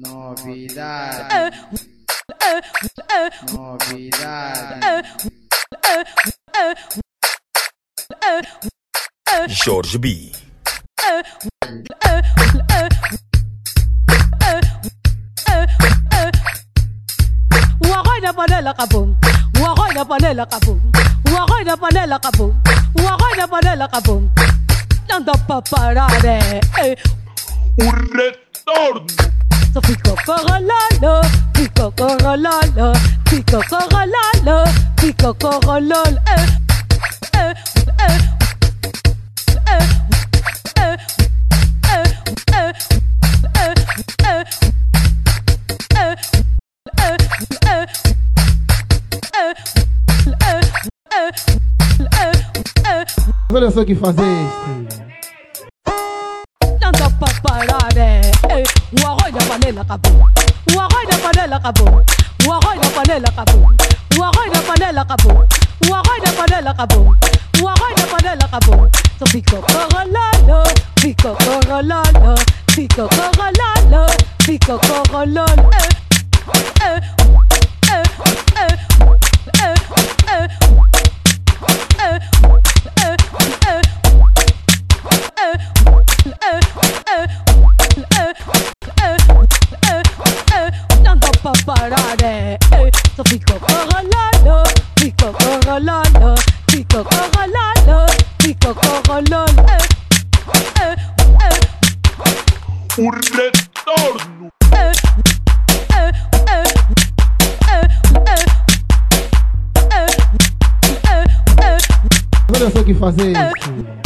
Novidad. Novidad. Jorge B. وغينا بنالا قبوم وغينا بنالا قبوم وغينا بنالا قبوم وغينا بنالا قبوم نندا باباراري un So fico corololo, fico corololo, fico corololo, fico corololo. Eh. Eh. Eh. Eh. Eh. Eh. Eh. Eh. Eh. Eh. Olha só que fazeste. Não panela kabu wagoina panela kabu wagoina panela kabu wagoina panela kabu wagoina panela kabu wagoina panela kabu so pico corololo pico corololo pico corololo pico corololo eh eh. fico parado, eh. só fico corrolando, fico corrolando, fico corrolando, fico corrolando. Eh. Eh, o retorno. Agora eu sou que fazer isso.